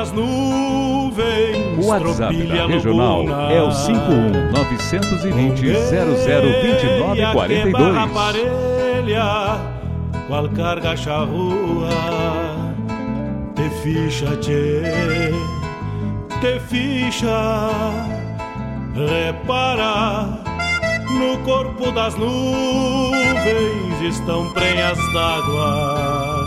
Das nuvens. O WhatsApp da Regional é o 51 920 0029 42. parelha, qual carga charrua, te ficha, tchê, te ficha, repara. No corpo das nuvens estão prenhas d'água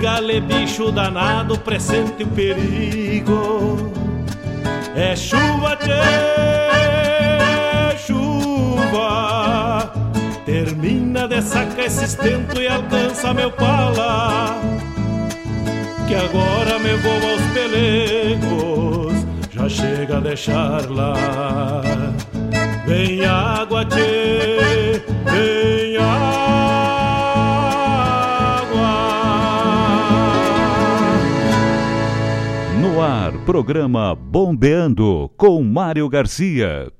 Gale, bicho danado, presente o perigo. É chuva, tchê, chuva. Termina de sacar esse estento e alcança meu pala. Que agora me vou aos pelegos, já chega a deixar lá. Vem água, tchê, vem água. Ar, programa Bombeando com Mário Garcia.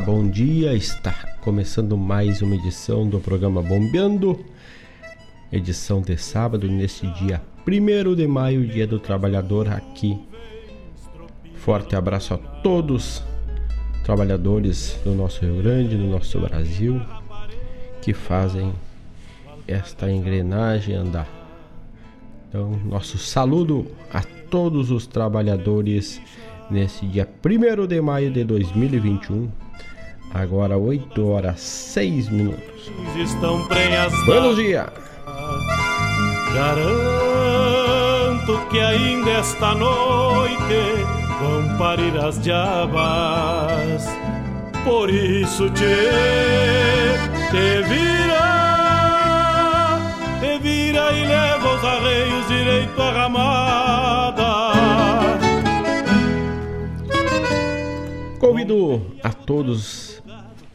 Bom dia. Está começando mais uma edição do programa Bombeando. Edição de sábado, neste dia 1 de maio, dia do trabalhador aqui. Forte abraço a todos trabalhadores do nosso Rio Grande, do nosso Brasil, que fazem esta engrenagem andar. Então, nosso saludo a todos os trabalhadores nesse dia 1 de maio de 2021, agora 8 horas 6 minutos. Estão Buenos dias! Garanto que ainda esta noite vão parir as diabas. Por isso te, te vira, te vira e leva os arreios direito à ramada. Convido a todos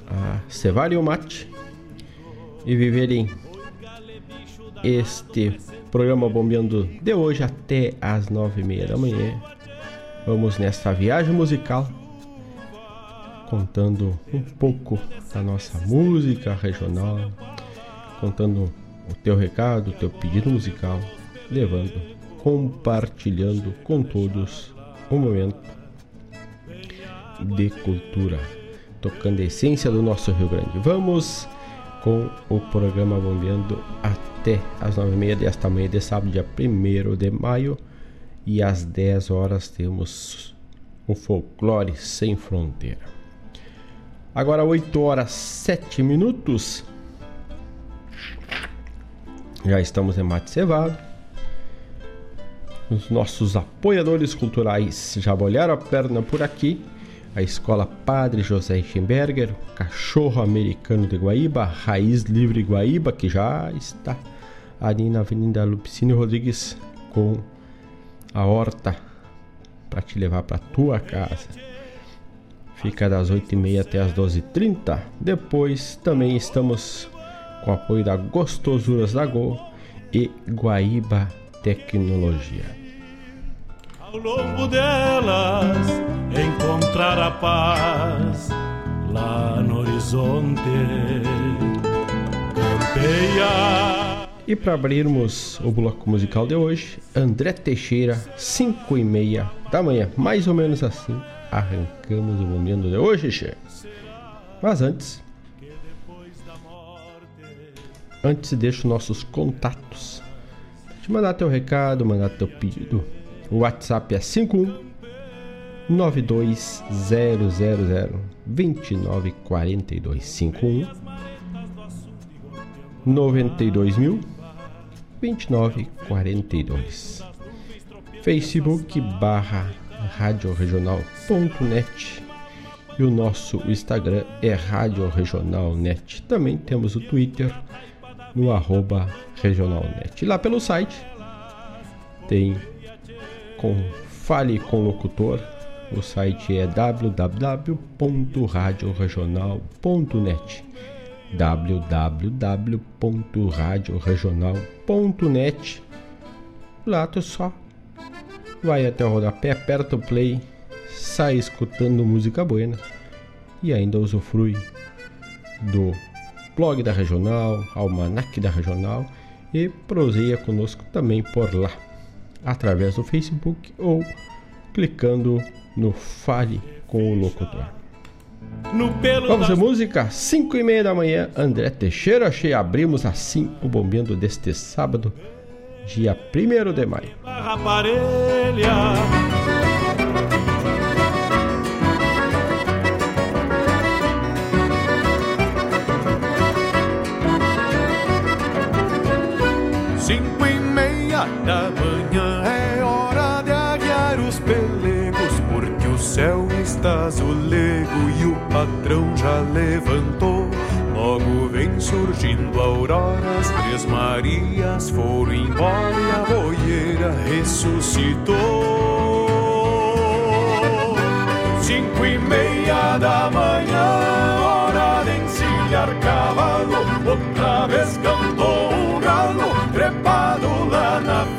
a cevarem o mate e viverem este programa Bombeando de hoje até às nove e meia da manhã. Vamos nesta viagem musical contando um pouco da nossa música regional, contando o teu recado, o teu pedido musical, levando, compartilhando com todos o momento de cultura, tocando a essência do nosso Rio Grande. Vamos com o programa Bombeando até as nove e meia desta manhã de sábado, dia 1 de maio, e às 10 horas temos o Folclore Sem Fronteira. Agora 8 horas 7 minutos. Já estamos em mate cevado. Os nossos apoiadores culturais já molharam a perna por aqui a Escola Padre José Schemberger, Cachorro Americano de Guaíba, Raiz Livre Guaíba, que já está ali na Avenida Lupicínio Rodrigues com a horta para te levar para tua casa. Fica das 8h30 até as 12h30. Depois também estamos com o apoio da Gostosuras da Go e Guaíba Tecnologia ao longo delas encontrar a paz lá no horizonte. Campeia. E para abrirmos o bloco musical de hoje, André Teixeira, 5 e meia da manhã, mais ou menos assim, arrancamos o momento de hoje, che. Mas antes, antes deixo nossos contatos. Te mandar teu recado, mandar teu pedido, o WhatsApp é 51 92000 2942 51 92 mil 2942 Facebook barra radioregional.net e o nosso Instagram é Rádio Regional Net. Também temos o Twitter no arroba regionalnet. Lá pelo site tem com Fale com Locutor. O site é www.radioregional.net www.radioregional.net Lá tu só vai até o rodapé, aperta o play, sai escutando música buena e ainda usufrui do blog da Regional, almanac da Regional e proseia conosco também por lá através do Facebook ou clicando no Fale com o Locutor. Vamos de música, 5 e meia da manhã, André Teixeira, achei, abrimos assim o bombeando deste sábado, dia 1 de maio. Estás o lego e o patrão já levantou. Logo vem surgindo a aurora, as três Marias foram embora e a boieira ressuscitou. Cinco e meia da manhã, hora de encilhar cavalo, outra vez cantou o galo, trepado lá na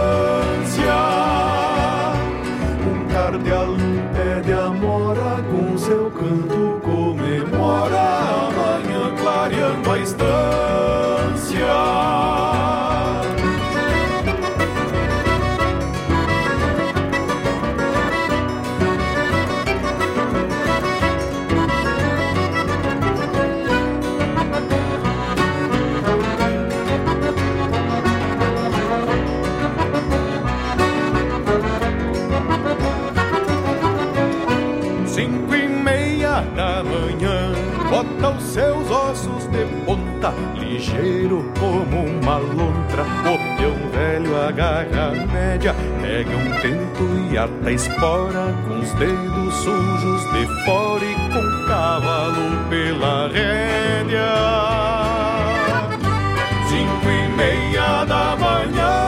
ligeiro como uma lontra. O peão velho agarra a média, pega um tento e ata espora, com os dedos sujos de fora e com cavalo pela rédea. Cinco e meia da manhã,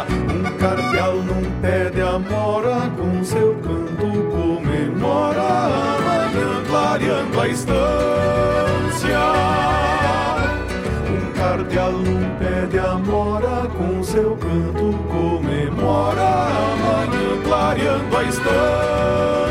Um cardeal num pé de amora, com seu canto comemora amanhã clareando a estância. Um cardeal num pé de amora, com seu canto comemora mora amanhã clareando a estância.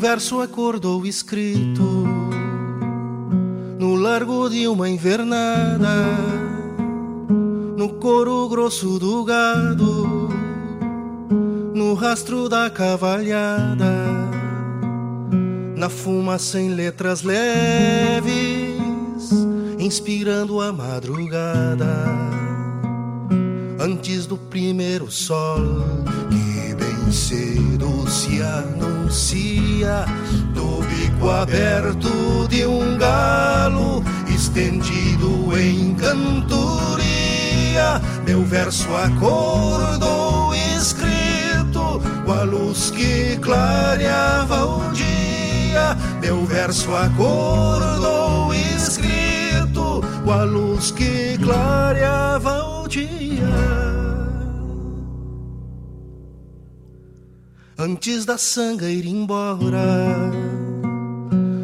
Verso acordou escrito no largo de uma invernada, no coro grosso do gado, no rastro da cavalhada, na fumaça em letras leves, inspirando a madrugada, antes do primeiro sol que cedo se anuncia do bico aberto de um galo estendido em cantoria. Meu verso acordou escrito com a luz que clareava o dia. Meu verso acordou escrito com a luz que clareava o dia. Antes da sanga ir embora,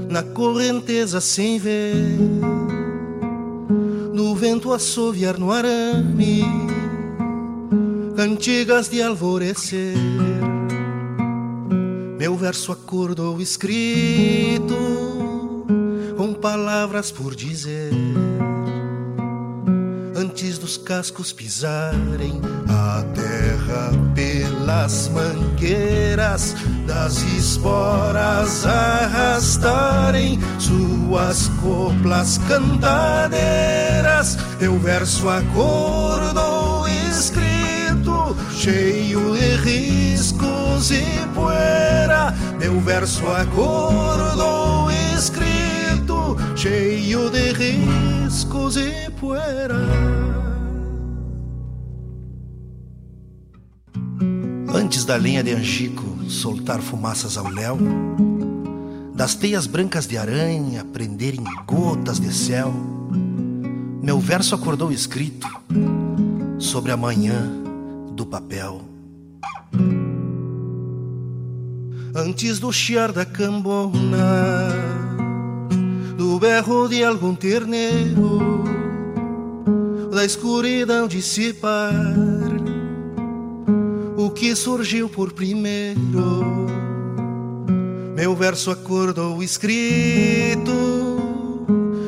na correnteza sem ver, no vento assoviar no arame, cantigas de alvorecer. Meu verso acordou escrito, com palavras por dizer antes dos cascos pisarem a terra pelas mangueiras das esporas arrastarem suas coplas cantadeiras. Meu verso acordou escrito, cheio de riscos e poeira. Meu verso acordou escrito, cheio de riscos e poeira. Antes da lenha de angico soltar fumaças ao léu, das teias brancas de aranha prenderem gotas de céu, meu verso acordou escrito sobre a manhã do papel. Antes do chiar da cambona, do berro de algum terneiro, da escuridão dissipar o que surgiu por primeiro. Meu verso acordou escrito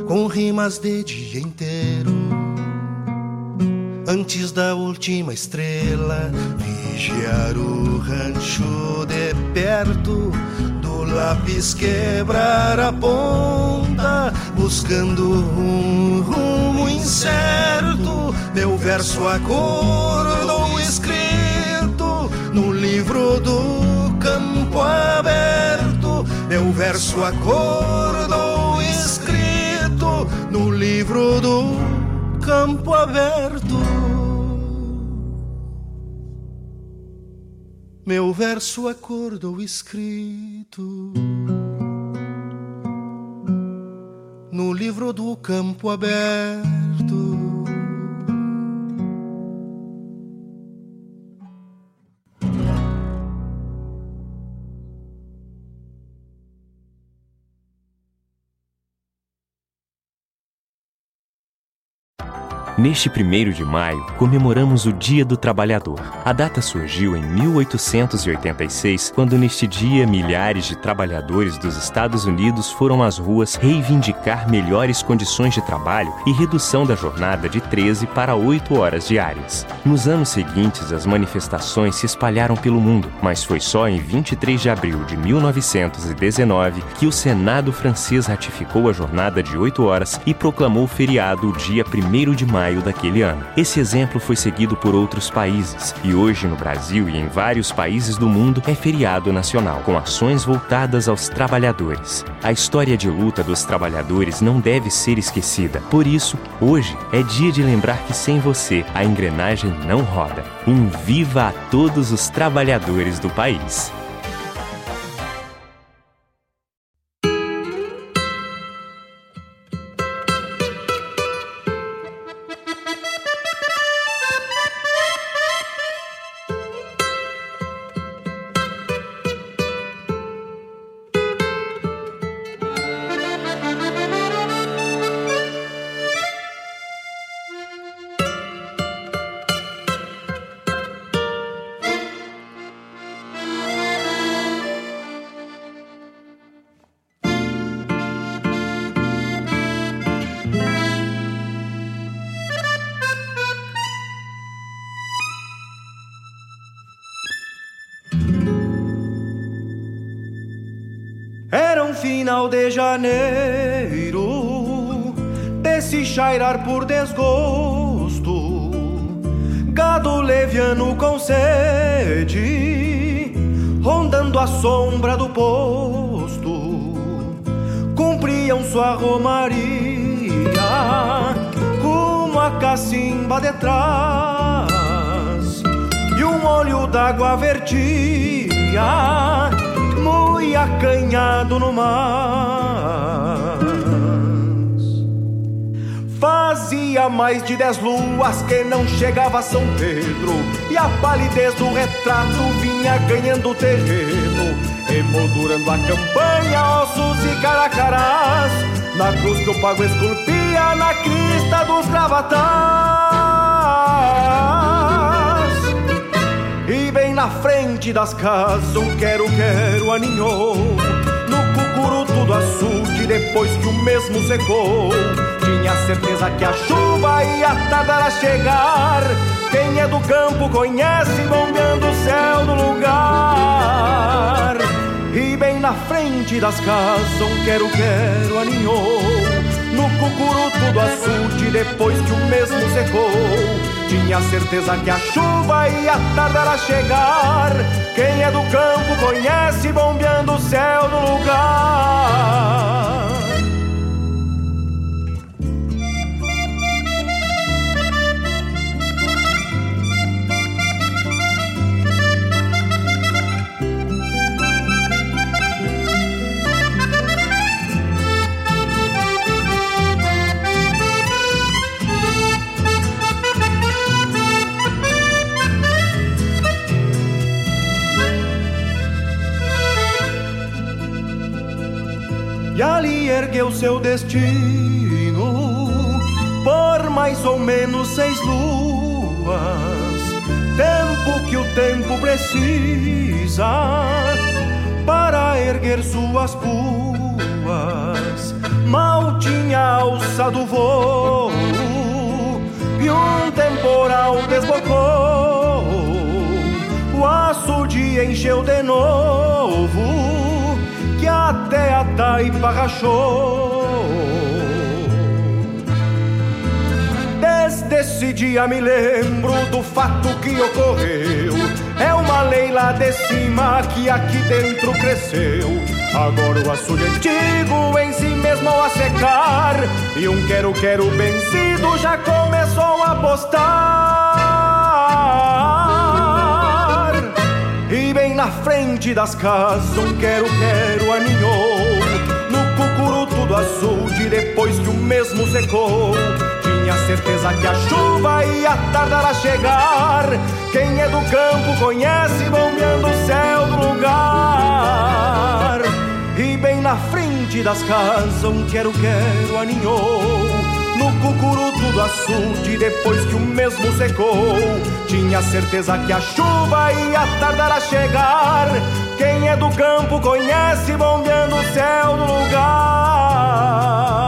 com rimas de dia inteiro. Antes da última estrela, vigiar o rancho de perto, do lápis quebrar a ponta, buscando um rumo incerto. Meu verso acordou escrito no livro do campo aberto, meu verso acordou escrito no livro do campo aberto. Meu verso acordou escrito no livro do campo aberto. Neste 1 de maio, comemoramos o Dia do Trabalhador. A data surgiu em 1886, quando neste dia milhares de trabalhadores dos Estados Unidos foram às ruas reivindicar melhores condições de trabalho e redução da jornada de 13 para 8 horas diárias. Nos anos seguintes, as manifestações se espalharam pelo mundo, mas foi só em 23 de abril de 1919 que o Senado francês ratificou a jornada de 8 horas e proclamou feriado o dia 1 de maio maio daquele ano. Esse exemplo foi seguido por outros países e hoje no Brasil e em vários países do mundo é feriado nacional, com ações voltadas aos trabalhadores. A história de luta dos trabalhadores não deve ser esquecida. Por isso, hoje é dia de lembrar que sem você a engrenagem não roda. Um viva a todos os trabalhadores do país. Janeiro, desse chairar por desgosto, gado leviano com sede, rondando a sombra do posto, cumpriam sua romaria, rumo a cacimba de trás, e um olho d'água vertia e acanhado no mar. Faz Fazia mais de dez luas que não chegava São Pedro E a palidez do retrato vinha ganhando terreno Emoldurando a campanha, ossos e caracarás Na cruz que o pago esculpia na crista dos gravatas E bem na frente das casas um quero-quero aninhou tudo açude depois que o mesmo secou tinha certeza que a chuva ia tardar a chegar. Quem é do campo conhece bombeando o céu do lugar. E bem na frente das casas um quero-quero aninhou. No cucuru tudo açude depois que o mesmo secou. Tinha certeza que a chuva ia tardar a chegar. Quem é do campo conhece bombeando o céu do lugar. Ergueu seu destino por mais ou menos seis luas, tempo que o tempo precisa para erguer suas puas. Mal tinha alçado voo e um temporal desbocou. O açude encheu de novo até a taipa rachou. Desde esse dia me lembro do fato que ocorreu. É uma lei lá de cima que aqui dentro cresceu. Agora o açude antigo em si mesmo a secar. E um quero-quero vencido já começou a postar. Na frente das casas um quero-quero aninhou No cucuru tudo açude depois que o mesmo secou. Tinha certeza que a chuva ia tardar a chegar. Quem é do campo conhece bombeando o céu do lugar. E bem na frente das casas um quero-quero aninhou no cucuru tudo açude depois que o mesmo secou. Tinha certeza que a chuva ia tardar a chegar. Quem é do campo conhece bombeando o céu do lugar.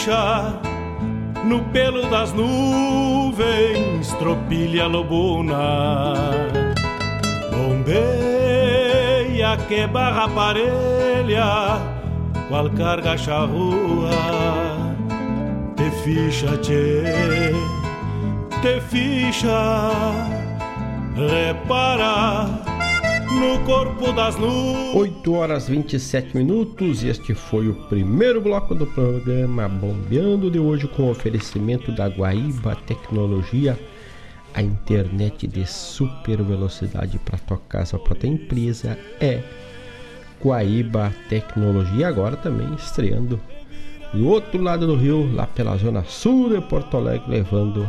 Ficha no pelo das nuvens, tropilha lobuna. Bombeia que barra parelha, qual carga charrua. Te ficha, tchê, te ficha, repara no corpo das nuvens. 8 horas 27 minutos e este foi o primeiro bloco do programa Bombeando de hoje com oferecimento da Guaíba Tecnologia, a internet de super velocidade para tocar sua própria empresa é Guaíba Tecnologia, agora também estreando no outro lado do rio, lá pela zona sul de Porto Alegre, levando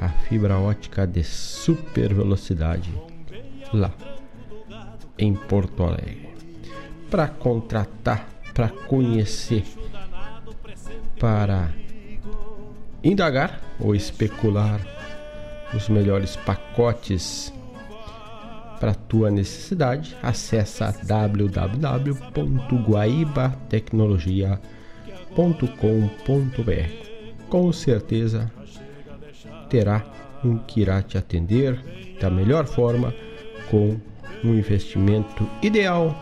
a fibra ótica de super velocidade lá em Porto Alegre. Para contratar, para conhecer, para indagar ou especular os melhores pacotes para tua necessidade, acessa www.guaibatecnologia.com.br. Com certeza terá um que irá te atender da melhor forma com um investimento ideal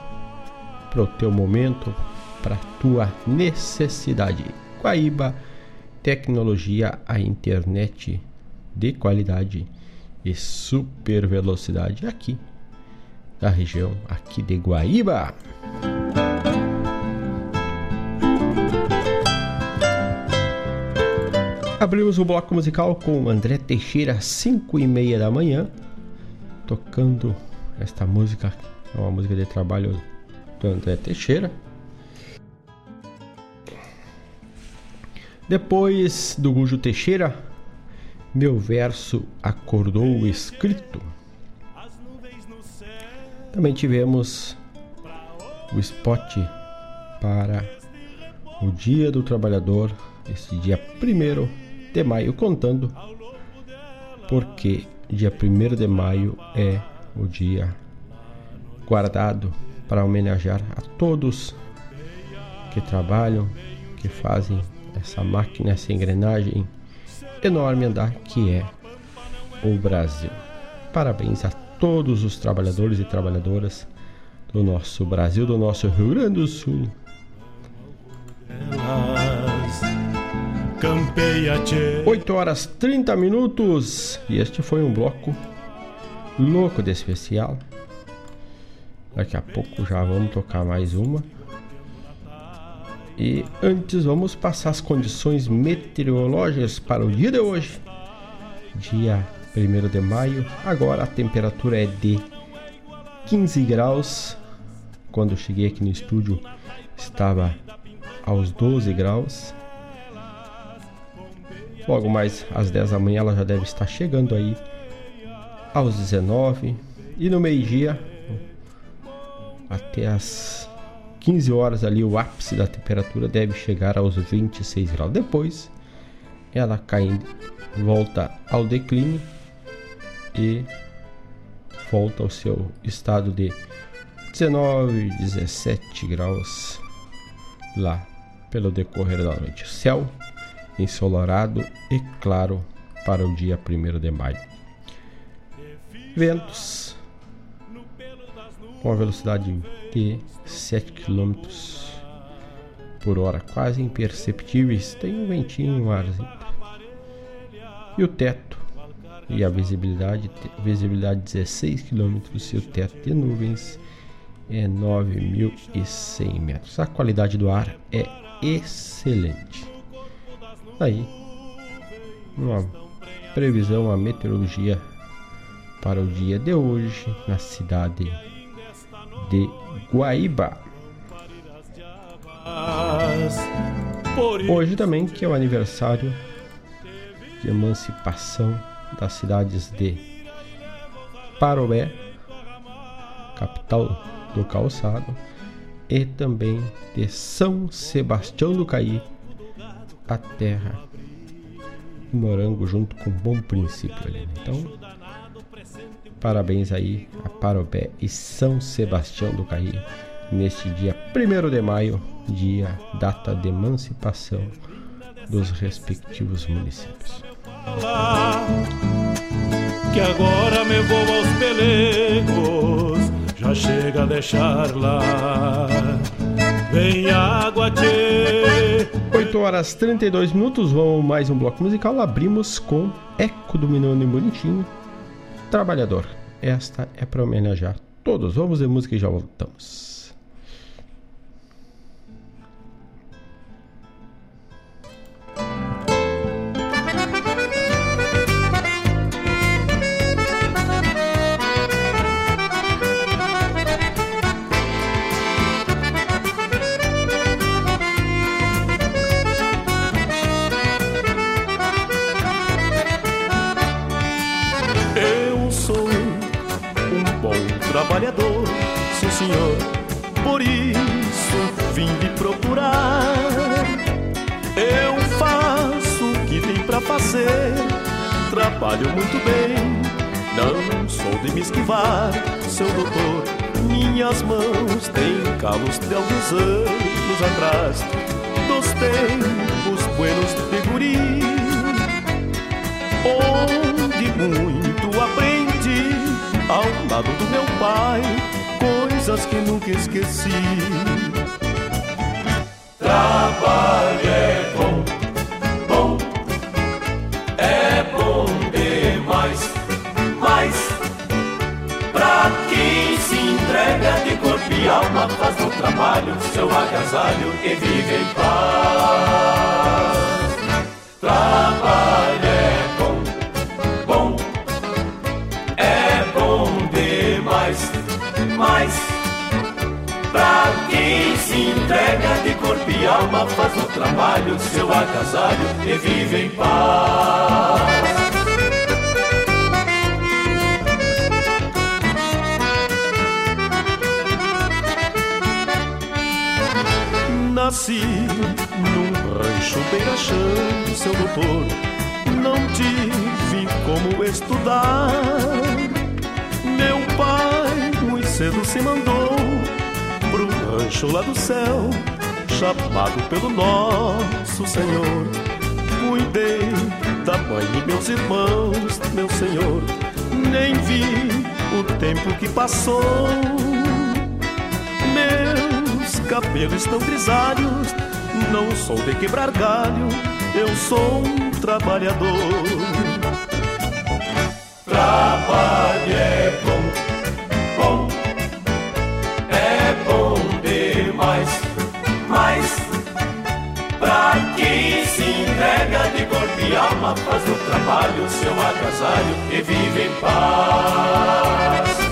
para o teu momento, para a tua necessidade. Guaíba, tecnologia, a internet de qualidade e super velocidade aqui da região aqui de Guaíba. Abrimos o bloco musical com André Teixeira, 5 e meia da manhã, tocando esta música é uma música de trabalho do André Teixeira. Depois do Gujo Teixeira, meu verso acordou escrito. Também tivemos o spot para o Dia do Trabalhador, esse dia 1 de maio, contando porque dia 1 de maio é o dia guardado para homenagear a todos que trabalham, que fazem essa máquina, essa engrenagem enorme andar que é o Brasil. Parabéns a todos os trabalhadores e trabalhadoras do nosso Brasil, do nosso Rio Grande do Sul. Oito horas 30 minutos e este foi um bloco louco de especial. Daqui a pouco já vamos tocar mais uma. E antes vamos passar as condições meteorológicas para o dia de hoje, dia 1 de maio. Agora a temperatura é de 15 graus. Quando cheguei aqui no estúdio estava aos 12 graus. Logo mais às 10 da manhã ela já deve estar chegando aí aos 19 e no meio-dia até as 15 horas ali o ápice da temperatura deve chegar aos 26 graus. Depois ela cai, volta ao declínio e volta ao seu estado de 19, 17 graus lá pelo decorrer da noite. Céu ensolarado e claro para o dia 1 de maio. Ventos com a velocidade de 7 km por hora, quase imperceptíveis. Tem um ventinho, um arzinho. E o teto e a visibilidade, visibilidade 16 km e o teto de nuvens é 9.100 metros. A qualidade do ar é excelente. Aí, uma previsão, a meteorologia para o dia de hoje na cidade de Guaíba. Hoje também que é o aniversário de emancipação das cidades de Parobé, capital do calçado, e também de São Sebastião do Caí, a terra do morango junto com Bom Princípio ali. Então, parabéns aí a Parobé e São Sebastião do Caí neste dia 1 de maio, dia data de emancipação dos respectivos municípios que agora me vou aos pelegos, já chega a deixar lá. Vem água, tchê. 8 horas 32 minutos, vamos mais um bloco musical. Abrimos com Eco do Minone Bonitinho, Trabalhador. Esta é para homenagear todos. Vamos ver música e já voltamos. Senhor, por isso vim lhe procurar. Eu faço o que tem pra fazer, trabalho muito bem, não sou de me esquivar, seu doutor. Minhas mãos têm calos de alguns anos atrás, dos tempos buenos de guri, onde muito aprendi. Ao lado do meu pai, coisas que nunca esqueci. Trabalho é bom, bom, é bom demais, mas pra quem se entrega de corpo e alma, faz do trabalho seu agasalho e vive em paz. Entrega de corpo e alma, faz o trabalho, seu agasalho e vive em paz. Nasci num rancho beira-chão, seu doutor, não tive como estudar. Meu pai cedo se mandou rancho lá do céu, chamado pelo nosso Senhor. Cuidei da mãe e meus irmãos, meu Senhor, nem vi o tempo que passou. Meus cabelos estão grisalhos, não sou de quebrar galho, eu sou um trabalhador. Trabalho e alma, faz do trabalho seu agasalho e vive em paz.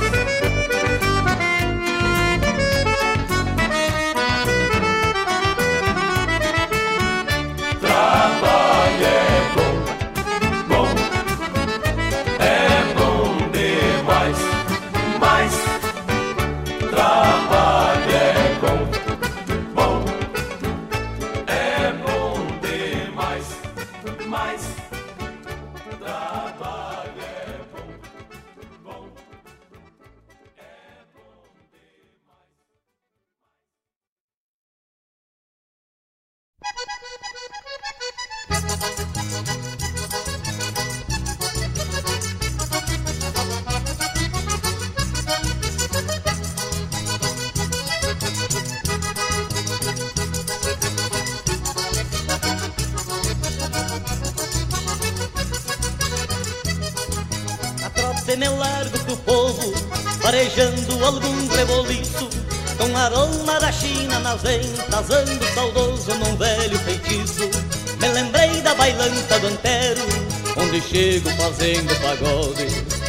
Fazendo pagode.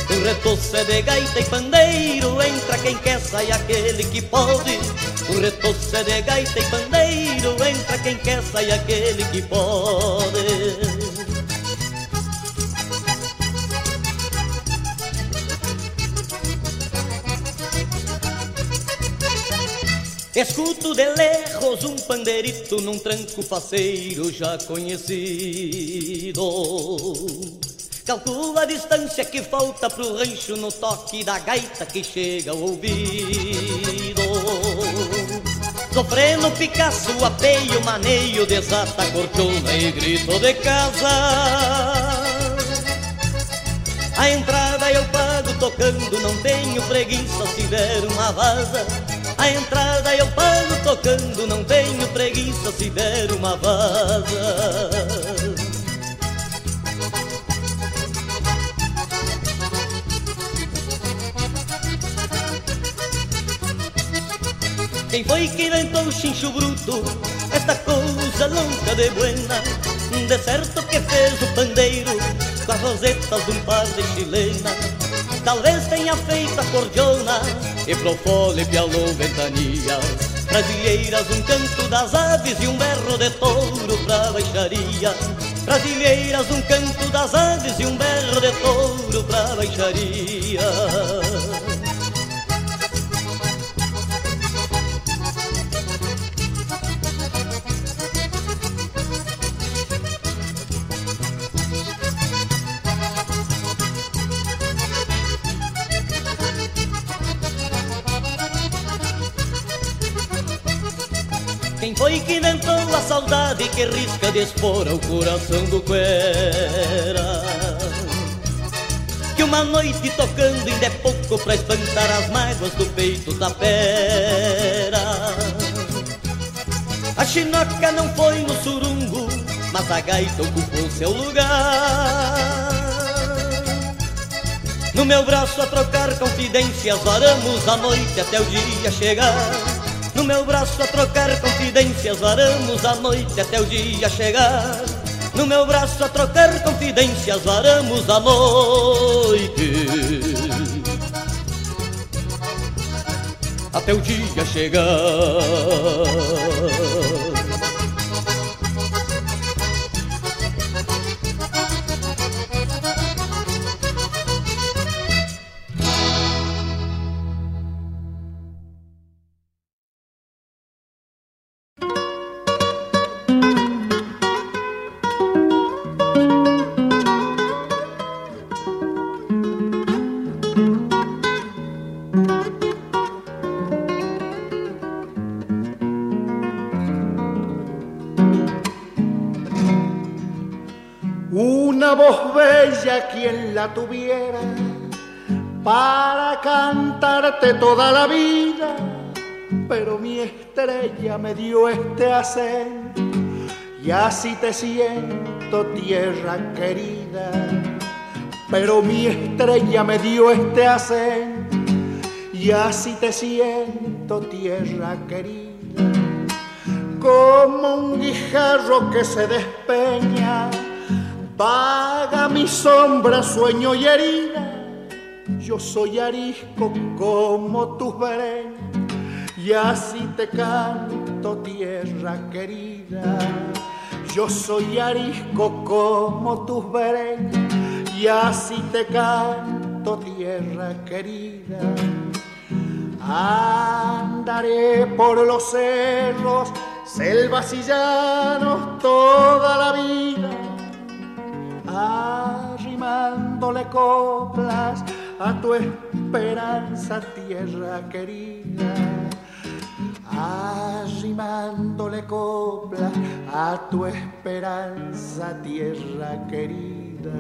O retoço é de gaita e pandeiro, entra quem quer, sai aquele que pode. O retoço é de gaita e pandeiro, entra quem quer, sai aquele que pode. Escuto de lejos um pandeirito num tranco faceiro já conhecido. Calcula a distância que falta pro rancho no toque da gaita que chega ao ouvido. Sofrendo Picasso, apeio, maneio, desata cortona e grito de casa. A entrada eu pago tocando, não tenho preguiça se der uma vaza. A entrada eu pago tocando, não tenho preguiça se der uma vaza. Quem foi que inventou o chincho bruto? Esta coisa louca de buena. De certo que fez o pandeiro Com as rosetas de um par de chilena. Talvez tenha feito a cordiona E pro fole pialou ventanias Brasileiras, um canto das aves E um berro de touro pra baixaria Brasileiras, um canto das aves E um berro de touro pra baixaria foi que inventou a saudade que risca de espora o coração do cuera? Que uma noite tocando ainda é pouco pra espantar as mágoas do peito da pera. A chinoca não foi no surungo, mas a gaita ocupou seu lugar. No meu braço a trocar confidências, varamos a noite até o dia chegar. No meu braço a trocar confidências, varamos a noite até o dia chegar. No meu braço a trocar confidências, varamos a noite até o dia chegar. Voz bella quien la tuviera para cantarte toda la vida, pero mi estrella me dio este acento y así te siento tierra querida, pero mi estrella me dio este acento y así te siento tierra querida, como un guijarro que se despeña Vaga mi sombra, sueño y herida. Yo soy arisco como tus breñas y así te canto, tierra querida. Yo soy arisco como tus breñas y así te canto, tierra querida. Andaré por los cerros, selvas y llanos toda la vida arrimándole coplas a tu esperanza, tierra querida. Arrimándole coplas a tu esperanza, tierra querida.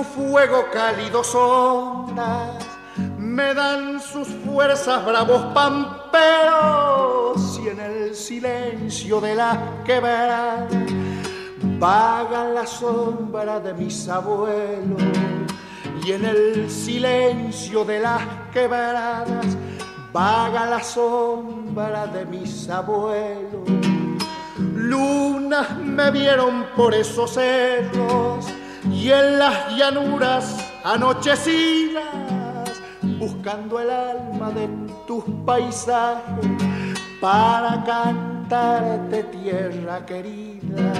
Su fuego cálido ondas, me dan sus fuerzas bravos pamperos y en el silencio de la quebrada vaga la sombra de mis abuelos y en el silencio de las quebradas vaga la sombra de mis abuelos. Lunas me vieron por esos cerros y en las llanuras anochecidas, buscando el alma de tus paisajes para cantarte tierra querida,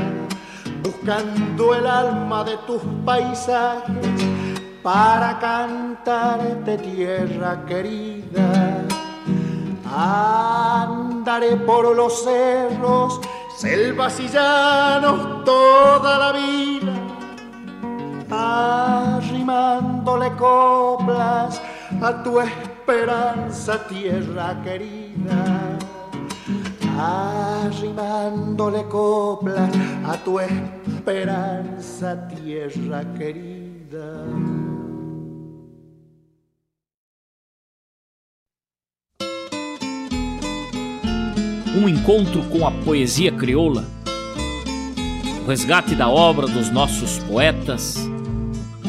buscando el alma de tus paisajes para cantarte tierra querida. Andaré por los cerros, selvas y llanos toda la vida, arrimándole coplas a tu esperanza, tierra querida. Arrimándole coplas a tu esperanza, tierra querida. um encontro com a poesia crioula, o resgate da obra dos nossos poetas,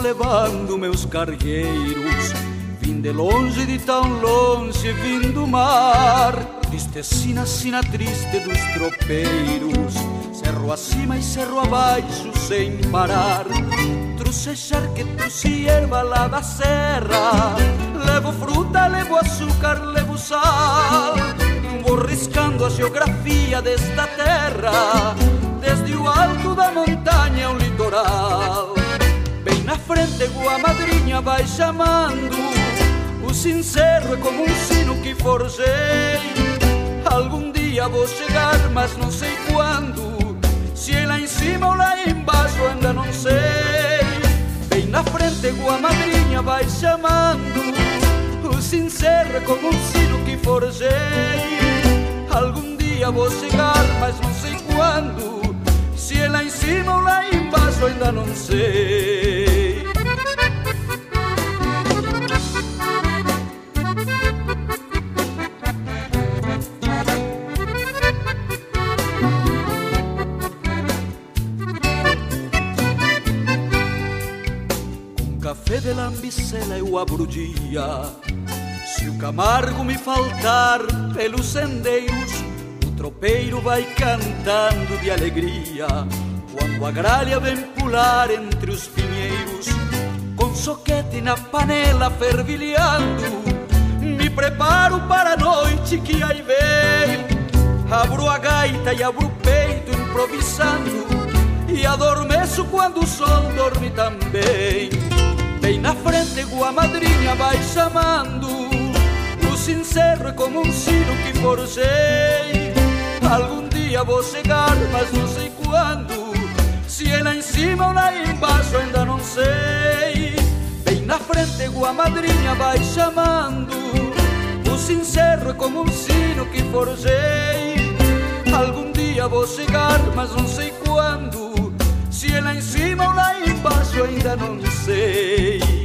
Levando meus cargueiros. Vim de longe, de tão longe, vim do mar. Tristecina, sina triste dos tropeiros. Cerro acima e cerro abaixo sem parar. Trouxe charque, trouxe erva lá da serra. Levo fruta, levo açúcar, levo sal. Vou riscando a geografia desta terra. Desde o alto da montanha ao litoral na frente a madrinha vai chamando. O sincero é como um sino que forjei. Algum dia vou chegar, mas não sei quando. Se é lá em cima ou lá embaixo ainda não sei. Bem na frente a madrinha vai chamando. O sincero é como um sino que forjei. Algum dia vou chegar, mas não sei quando. Se é lá em cima ou lá embaixo ainda não sei de lambicela eu abro o dia Se o camargo me faltar pelos sendeiros tropeiro vai cantando de alegria. Quando a gralha vem pular entre os pinheiros com soquete na panela fervilhando me preparo para a noite que aí vem. Abro a gaita e abro o peito improvisando e adormeço quando o sol dorme também bem na frente a madrinha vai chamando o sincero é como um sino que forjei Algum dia vou chegar, mas não sei quando. Se é lá em cima ou lá embaixo, ainda não sei. Bem na frente, a madrinha vai chamando. O sincero é como um sino que forjei. Algum dia vou chegar, mas não sei quando. scella in cima una in basso ainda non sei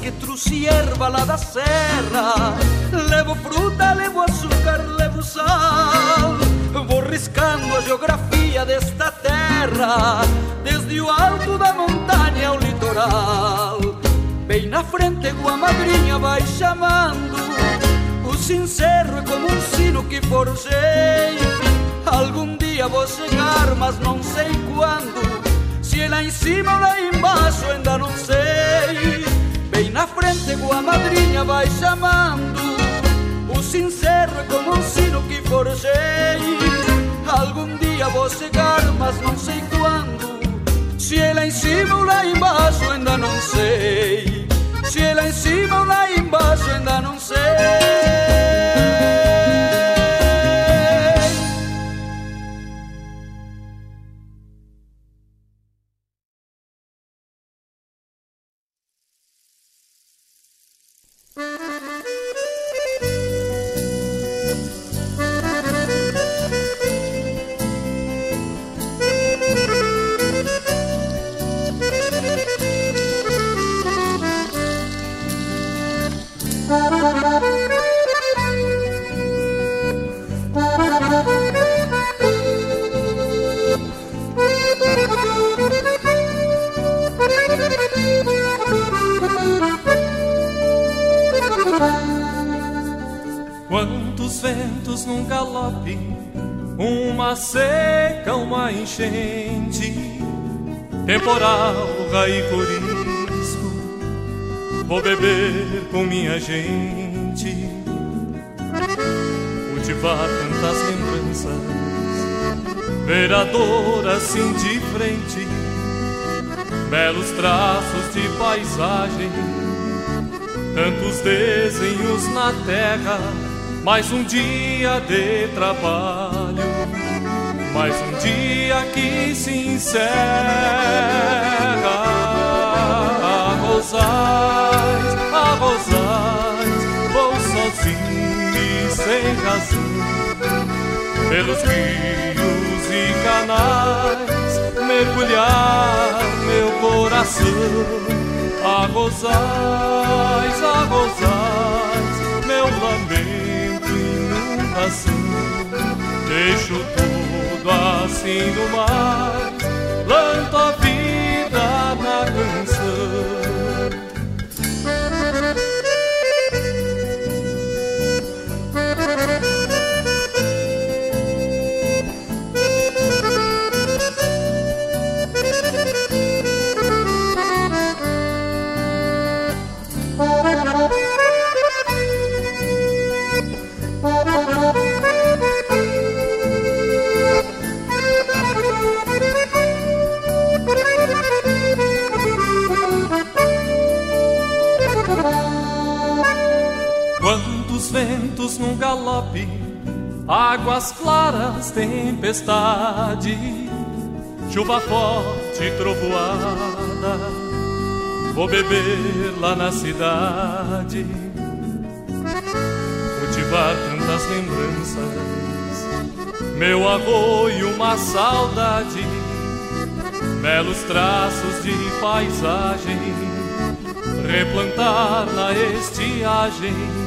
que tu hierba la da serra, levo fruta, levo azúcar, levo sal. Vou riscando a geografia desta terra, desde o alto da montanha ao litoral. Bem na frente, a madrinha vai chamando. O sincero é como um sino que forjei. Algum dia vou chegar, mas não sei quando. Se é lá em cima ou lá embaixo, ainda não sei. Bem na frente, a madrinha vai chamando. O sincero é como um sino que forjei. Algum dia vou chegar, mas não sei quando. Se lá em cima ou lá embaixo, ainda não sei. Se lá em cima ou lá embaixo, ainda não sei. Raio corisco. Vou beber com minha gente, cultivar tantas lembranças, ver a dor assim de frente, belos traços de paisagem, tantos desenhos na terra, mais um dia de trabalho. Mais um dia que se encerra. Arrozais, arrozais, vou sozinho e sem razão, pelos rios e canais, mergulhar meu coração. Arrozais, arrozais, meu lamento, inundação, deixo tudo assim no mar, planto a vida ventos num galope, águas claras, tempestade, chuva forte, trovoada. Vou beber lá na cidade, cultivar tantas lembranças, meu arroio, uma saudade, belos traços de paisagem, replantar na estiagem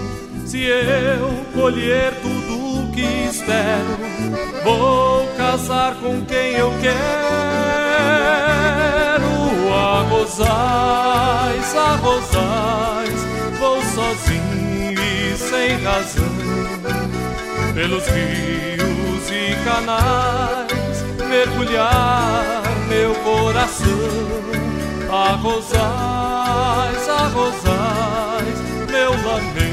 se eu colher tudo o que espero, vou casar com quem eu quero. Arrozais, arrozais, vou sozinho e sem razão, pelos rios e canais, mergulhar meu coração. Arrozais, arrozais, meu lamento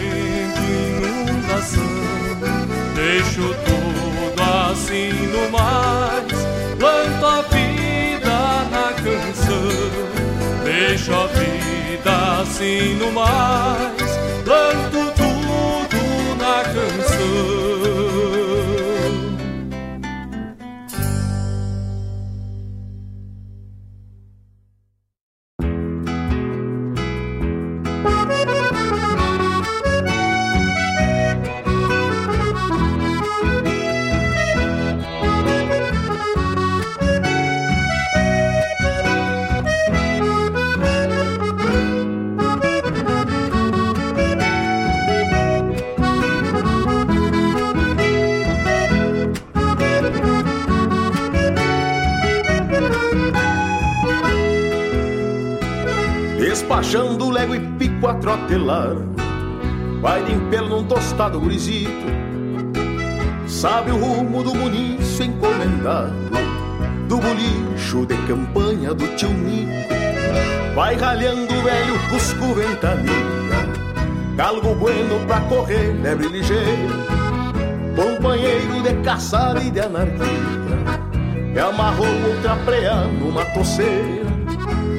Deixo tudo assim no mais, planto a vida na canção. Deixo a vida assim no mais, planto tudo na canção. Vai de pelo num tostado gurizito, sabe o rumo do munício encomendado, do bolicho de campanha do tio Nico. Vai ralhando o velho cusco ventania, galgo bueno pra correr, lebre ligeiro, companheiro de caçada e de anarquia, que amarrou outra preá numa toceira,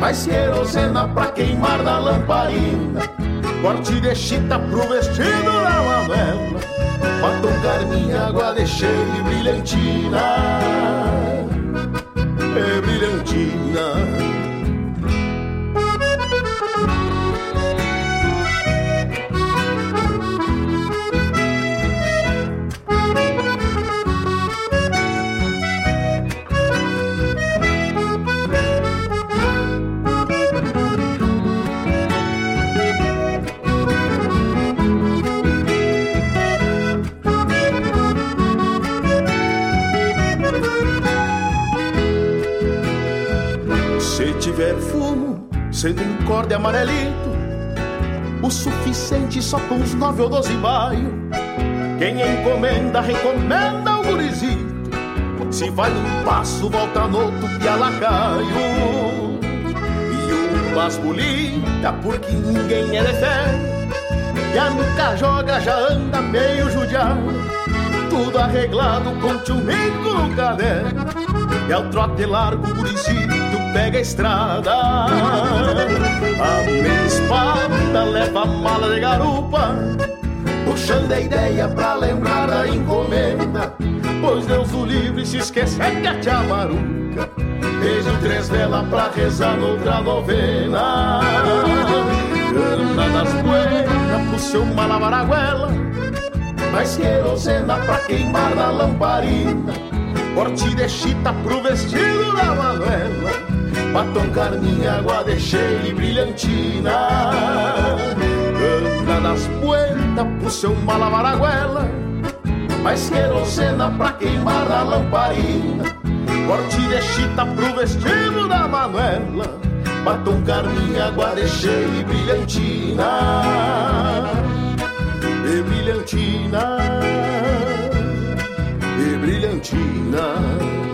mais querosena pra queimar na lamparina. Corte de chita pro vestido da Manuela, batom carminha, água de cheio e brilhantina. É brilhantina. Tiver fumo, sendo um corde amarelito, o suficiente só com uns nove ou doze baio. Quem encomenda, recomenda o gurizito. Se vai num passo, volta no outro, pialacaio. E o mais bonita, porque ninguém é de fé. E a nuca joga, já anda meio judiado. Tudo arreglado com tchumico no caderno. E ao trote largo, o gurizito pega a estrada. A minha espada leva a mala de garupa, puxando a ideia pra lembrar da encomenda. Pois Deus o livre se esquecer que a tia Maruca Beijo três velas pra rezar noutra novena. Cana das buenas pro seu Malavaraguela, mais querosena pra queimar na lamparina. Corte de chita pro vestido da Manuela Batom carminha, água de cheia e brilhantina. Cana das puertas pro seu malavaraguela Mais querosena pra queimar a lamparina. Corte de chita pro vestido da Manuela. Batom carminha, água de cheia e brilhantina. E brilhantina. E brilhantina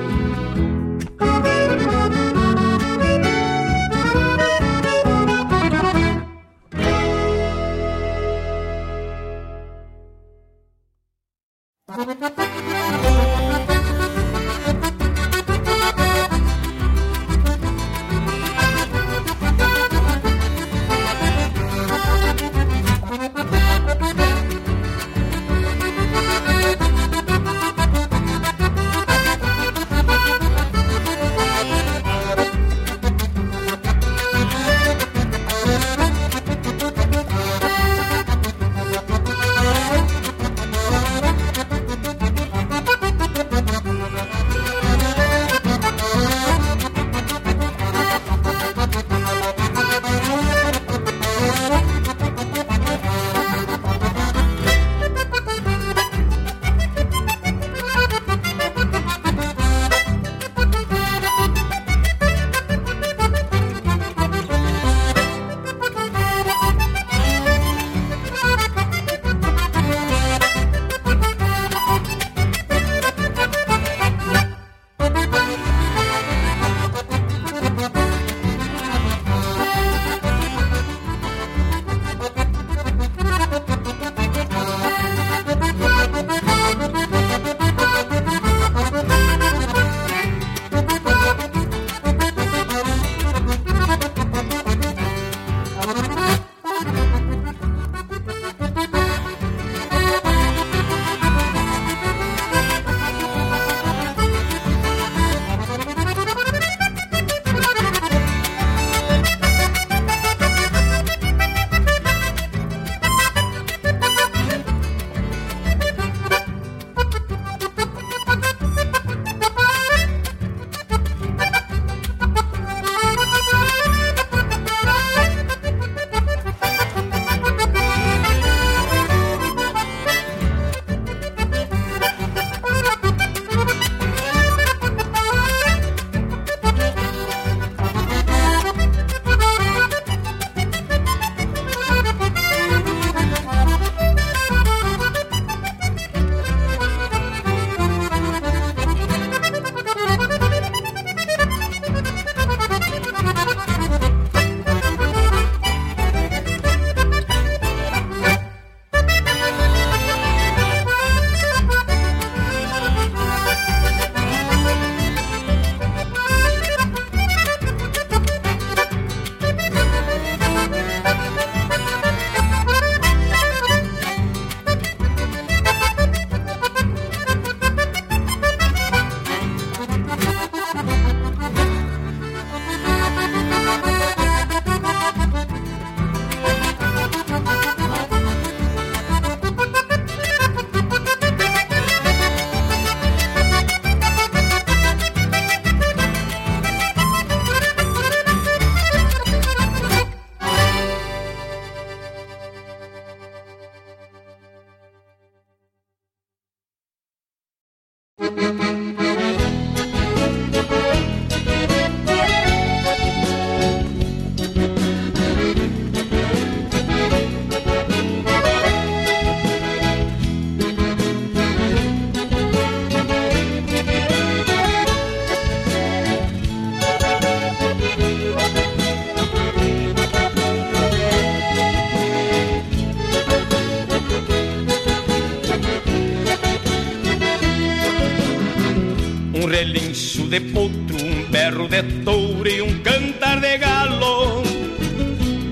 de potro, um berro de touro e um cantar de galo.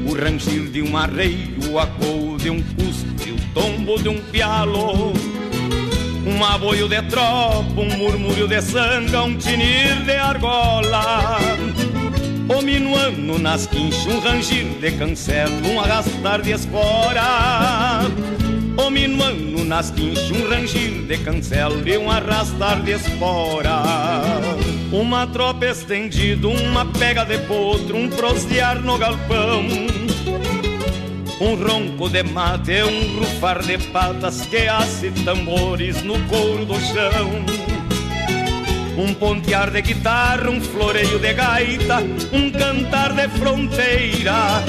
O rangir de um arreio, o acou de um custo, o tombo de um pialo. Um aboio de tropa, um murmúrio de sanga, um tinir de argola. O minuano nas quinchas, um rangir de cancelo, um arrastar de espora. O minuano nas quinchas, um rangir de cancelo e um arrastar de espora. Uma tropa estendida, uma pega de potro, um prosear no galpão. Um ronco de mate, um rufar de patas que hace tambores no couro do chão. Um pontear de guitarra, um floreio de gaita, um cantar de fronteira.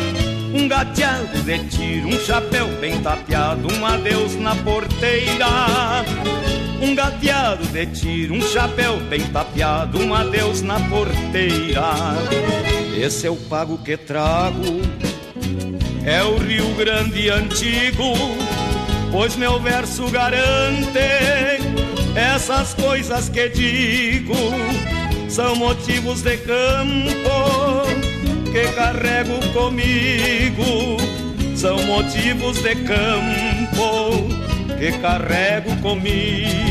Um gateado de tiro, um chapéu bem tapeado, um adeus na porteira. Um gateado de tiro, um chapéu bem tapeado, um adeus na porteira. Esse é o pago que trago é o Rio Grande antigo, pois meu verso garante essas coisas que digo, são motivos de campo que carrego comigo, são motivos de campo que carrego comigo.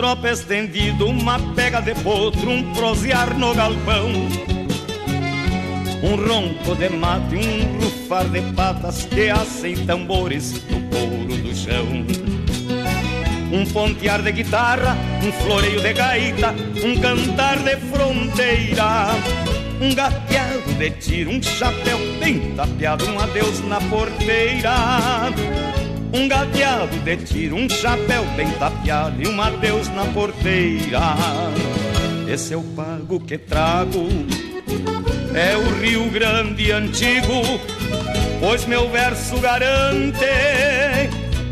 tropa estendida, uma pega de potro, um prosear no galpão. Um ronco de mate, um rufar de patas que hacem tambores no couro do chão. Um pontear de guitarra, um floreio de gaita, um cantar de fronteira. Um gateado de tiro, um chapéu bem tapeado, um adeus na porteira. Um gateado de tiro, um chapéu bem tapeado e um adeus na porteira. Esse é o pago que trago, é o Rio Grande antigo, pois meu verso garante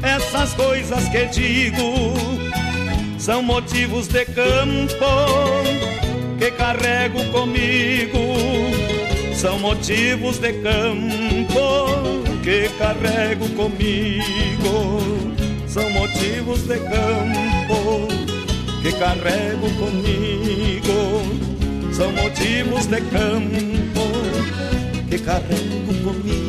essas coisas que digo. São motivos de campo que carrego comigo, são motivos de campo que carrego comigo são motivos de campo que carrego comigo são motivos de campo que carrego comigo.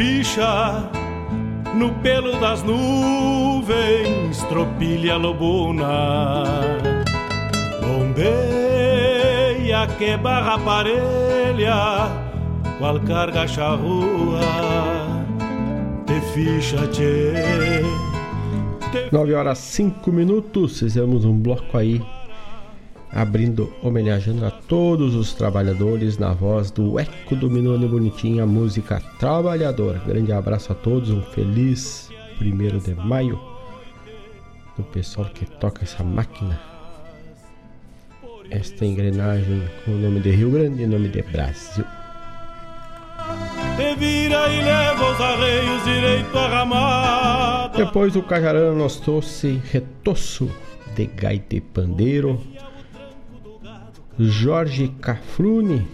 Ficha no pelo das nuvens, tropilha lobuna. Que barra parelha, qual carga charrua, te ficha tchê. 9 horas 5 minutos, fizemos um bloco aí abrindo, homenageando a todos os trabalhadores na voz do Eco do Minone Bonitinho, a música Trabalhador. Grande abraço a todos, um feliz primeiro de maio do pessoal que toca essa máquina. Esta engrenagem com o nome de Rio Grande e nome de Brasil. Depois o Cajarana nos trouxe retoço de gaita e pandeiro Jorge Cafrune,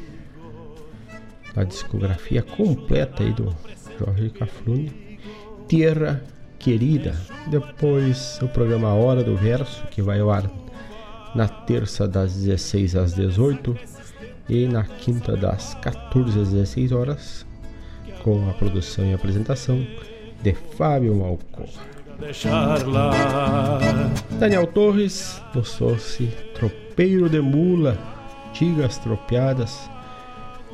a discografia completa aí do Jorge Cafrune, Terra Querida. Depois o programa Hora do Verso, que vai ao ar na terça das 16 às 18 e na quinta das 14 às 16 horas, com a produção e apresentação de Fábio Malcorra. Daniel Torres, Soci Tropeiro de Mula, antigas tropeadas,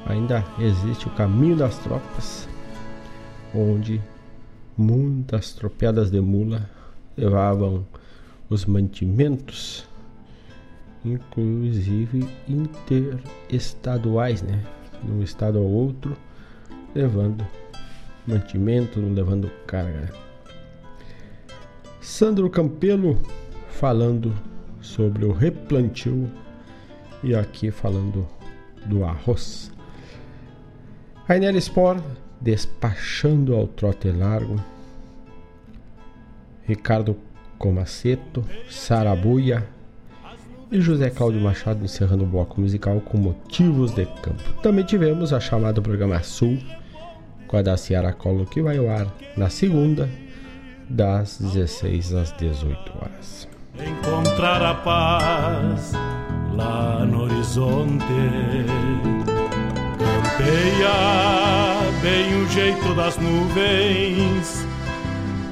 ainda existe o caminho das tropas, onde muitas tropeadas de mula levavam os mantimentos, inclusive interestaduais, né? De um estado ao outro, levando mantimento, levando carga. Sandro Campelo falando sobre o replantio e aqui falando do arroz. Rainel Sport despachando ao trote largo. Ricardo Comaceto, Sarabuia e José Cláudio Machado encerrando o bloco musical com motivos de campo. Também tivemos a chamada Programa Sul com a da Ciara Colo que vai ao ar na segunda das 16 às 18 horas. Encontrar a paz lá no horizonte. Campeia bem o jeito das nuvens.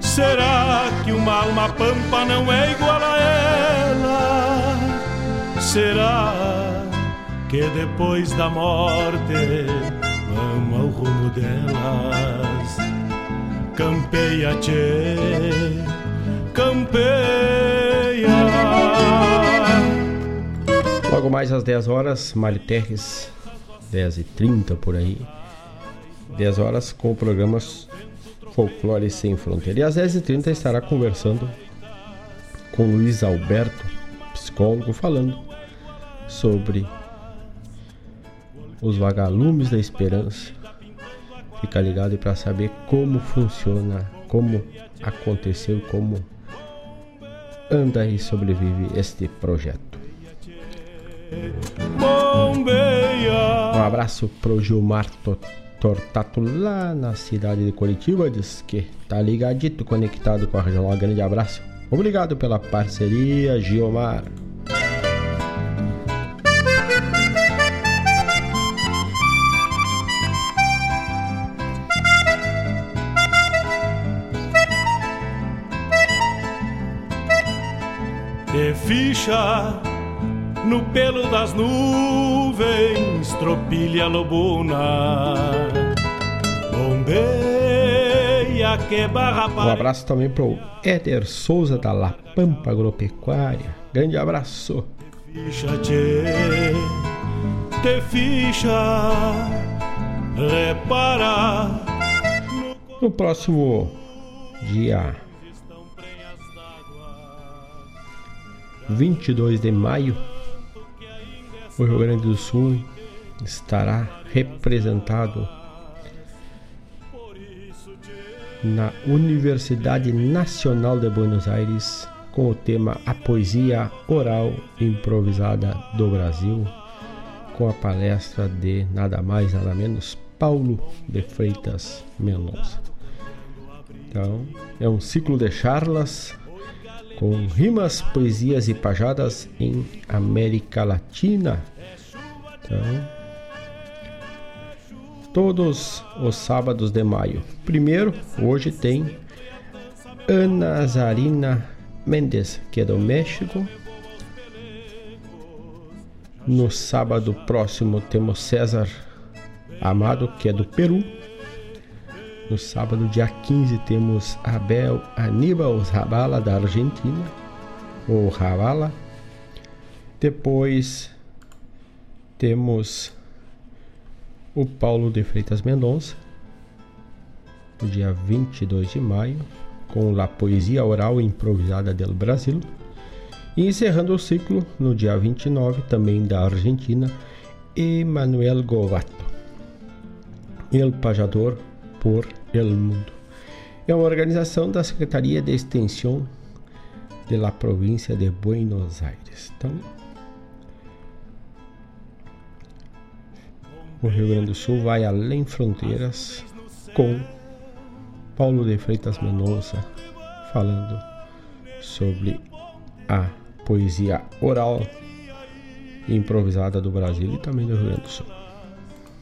Será que uma alma pampa não é igual a ela? Será que depois da morte vamos ao rumo delas? Campeia, tchê, campeia. Logo mais às 10 horas, Mário Terres, 10h30 por aí. 10 horas com o programa Folclore Sem Fronteira. E às 10h30 estará conversando com Luiz Alberto, psicólogo, falando sobre os vagalumes da esperança, ficar ligado para saber como funciona, como aconteceu, como anda e sobrevive este projeto. Um abraço pro Gilmar Tortato lá na cidade de Curitiba, diz que tá ligadito, conectado com a regional. Grande abraço. Obrigado pela parceria, Gilmar. De ficha no pelo das nuvens, tropilha lobuna. Bombeia que barra Um abraço também pro Éder Souza da La Pampa Agropecuária. Grande abraço. Ficha tchê, te ficha, repara. No próximo dia 22 de maio, o Rio Grande do Sul estará representado na Universidade Nacional de Buenos Aires com o tema A Poesia Oral Improvisada do Brasil, com a palestra de nada mais nada menos Paulo de Freitas Mendonça. Então, é um ciclo de charlas com rimas, poesias e pajadas em América Latina. Então, todos os sábados de maio. Primeiro, hoje tem Ana Zarina Mendes, que é do México. No sábado próximo temos César Amado, que é do Peru. No sábado, dia 15, temos Abel Aníbal Zabala, da Argentina, ou Ravala. Depois temos o Paulo de Freitas Mendonça, no dia 22 de maio, com a Poesia Oral Improvisada do Brasil. E encerrando o ciclo, no dia 29, também da Argentina, Emanuel Govato, El Pajador por El Mundo. É uma organização da Secretaria de Extensão da província de Buenos Aires. Então, o Rio Grande do Sul vai além fronteiras com Paulo de Freitas Mendonça falando sobre a poesia oral improvisada do Brasil e também do Rio Grande do Sul.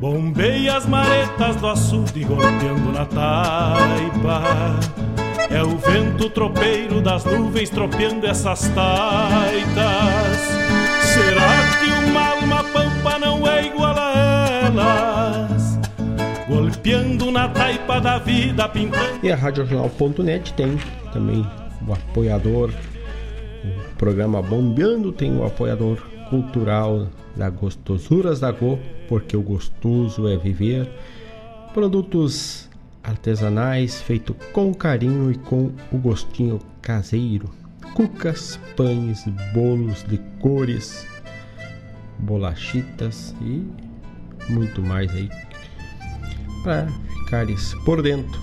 Bombeia as maretas do açude golpeando na taipa. É o vento tropeiro das nuvens tropeando essas taitas. Será que uma alma pampa não é igual a elas? Golpeando na taipa da vida pintando. E a RadioJornal.net tem também o apoiador, programa Bombeando tem o apoiador cultural da Gostosuras da Go, porque o gostoso é viver. Produtos artesanais feito com carinho e com o gostinho caseiro. Cucas, pães, bolos, licores, bolachitas e muito mais aí para ficares por dentro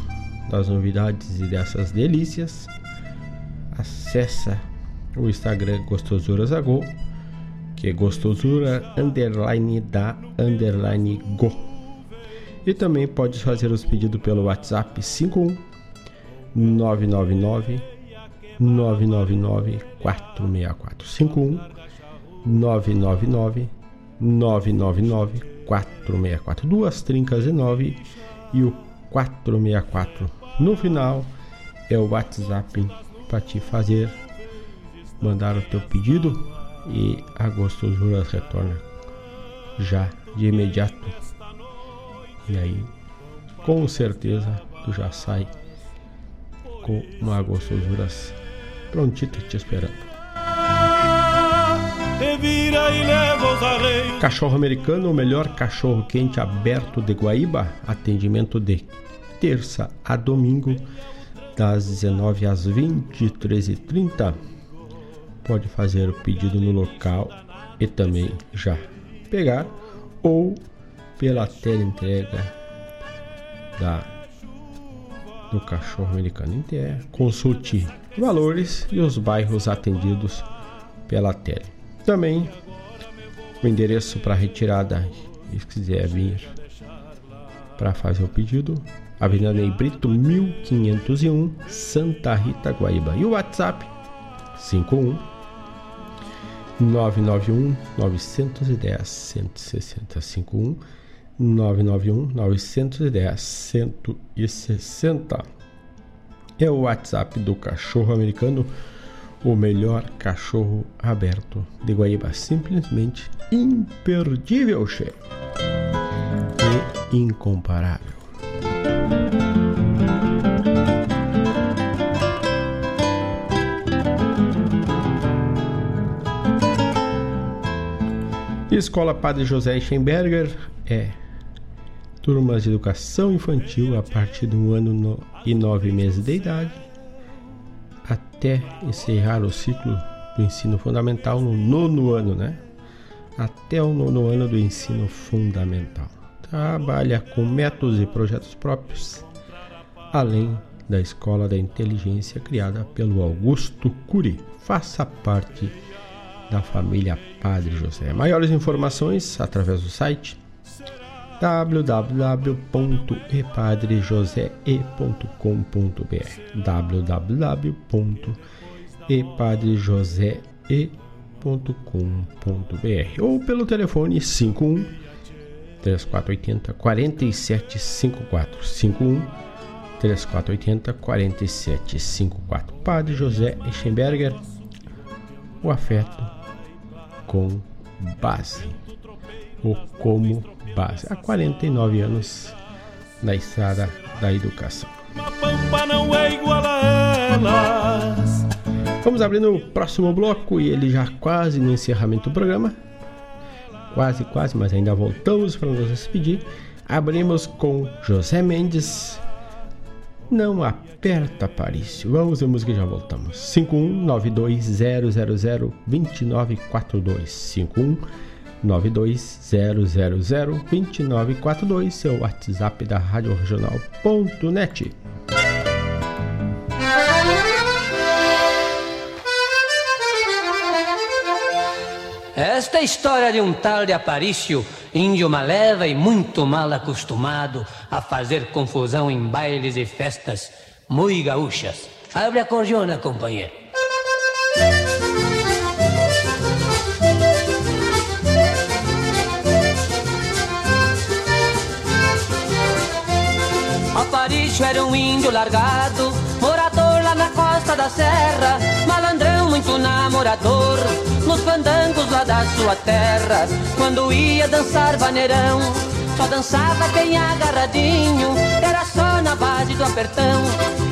das novidades e dessas delícias. Acessa o Instagram Gostosuras Agô que é gostosura underline da underline go. E também pode fazer os pedidos pelo WhatsApp 51 999 999 464 51 999 999 464 duas trincas e nove e o 464 no final é o WhatsApp para te fazer mandar o teu pedido e a Gostosura retorna já de imediato. E aí, com certeza, tu já sai com uma gostosuras prontita te esperando. Cachorro americano, o melhor cachorro quente aberto de Guaíba. Atendimento de terça a domingo, das 19 às 23h30. Pode fazer o pedido no local e também já pegar ou pela entrega da do cachorro americano inteiro. Consulte valores e os bairros atendidos pela tele. Também o endereço para retirada, se quiser vir para fazer o pedido, Avenida Ney Brito 1501, Santa Rita, Guaíba. E o WhatsApp 51 991 910 160 51 991 910 160 é o WhatsApp do cachorro americano, o melhor cachorro aberto de Guaíba, simplesmente imperdível, che. E incomparável. Escola Padre José Schemberger é turmas de educação infantil a partir de um ano no, e nove meses de idade, até encerrar o ciclo do ensino fundamental no nono ano, né? Até o nono ano do ensino fundamental. Trabalha com métodos e projetos próprios, além da Escola da Inteligência criada pelo Augusto Cury. Faça parte da família Padre José. Maiores informações através do site www.epadrejosee.com.br www.epadrejosee.com.br ou pelo telefone 51 3480 4754 51 3480 4754 Padre José Eschenberger o afeto com base ou como base. Há 49 anos na estrada da educação. Vamos abrindo o próximo bloco e ele já quase no encerramento do programa. Quase, quase, mas ainda voltamos para nos despedir. Abrimos com José Mendes. Não aperta Parício. Vamos ver música e já voltamos. 51920002942. 51 920002942, seu WhatsApp da Rádio Regional.net. Esta é a história de um tal de Aparício, índio maleva e muito mal acostumado a fazer confusão em bailes e festas muito gaúchas. Abre a cordiona, companheiro. Aparício era um índio largado, costa da serra, malandrão muito namorador, nos fandangos lá da sua terra. Quando ia dançar vaneirão, só dançava bem agarradinho, era só na base do apertão.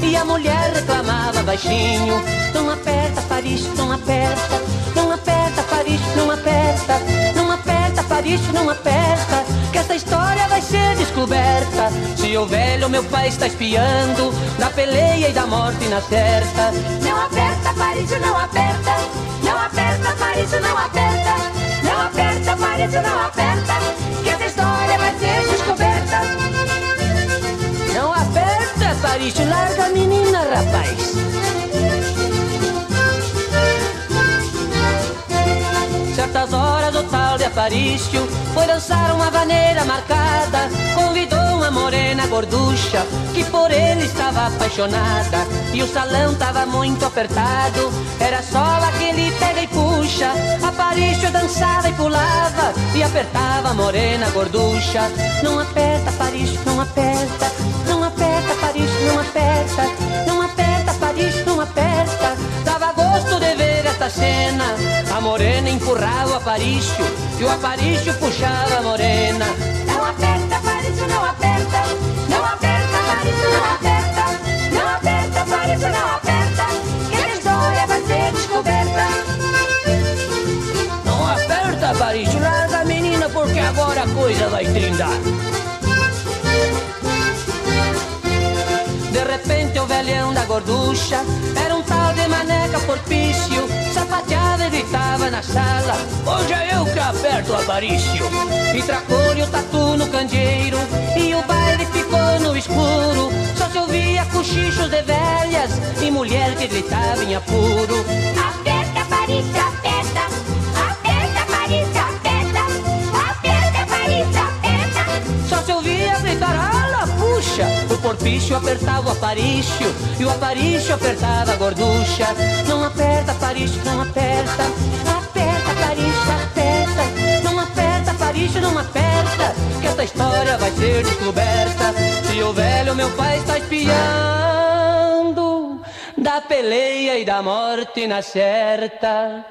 E a mulher reclamava baixinho: Não aperta, Aparício, não aperta, não aperta, Aparício, não aperta, não aperta, Aparício, não aperta que essa história vai ser descoberta. Se o velho meu pai está espiando, da peleia e da morte na certa. Não aperta, Parício, não aperta. Não aperta, Parício, não aperta. Não aperta, Parício, não aperta. Que essa história vai ser descoberta. Não aperta, Parício, larga a menina, rapaz. Certas horas de Aparício foi dançar uma vaneira marcada. Convidou uma morena gorducha que por ele estava apaixonada. E o salão tava muito apertado, era só aquele pega e puxa. Aparício dançava e pulava e apertava a morena gorducha. Não aperta, Aparício, não aperta. Não aperta, Aparício, não aperta. Não A morena empurrava o Aparício e o Aparício puxava a morena. Não aperta, Aparício, não aperta. Não aperta, Aparício, não aperta. Não aperta, Aparício, não aperta. Que a história vai ser descoberta. Não aperta, Aparício, larga a menina porque agora a coisa vai trindar. De repente o velhão da gorducha era um tal porpício, sapateava e gritava na sala: Hoje é eu que aperto o avarício. E tracou-lhe o tatu no candeeiro e o baile ficou no escuro. Só se ouvia cochichos de velhas e mulher que gritava em apuro. Aperta, Aparício, aperta. Aperta, Aparício, aperta. Aperta, Aparício, aperta. Só se ouvia gritar, O porpício apertava o aparício E o aparício apertava a gorducha. Não aperta, aparício, não aperta. Aperta, aparício, aperta. Não aperta, aparício, não aperta Que essa história vai ser descoberta. Se o velho meu pai está espiando Da peleia e da morte na certa.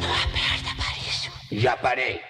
Não aperta, aparício. Já parei.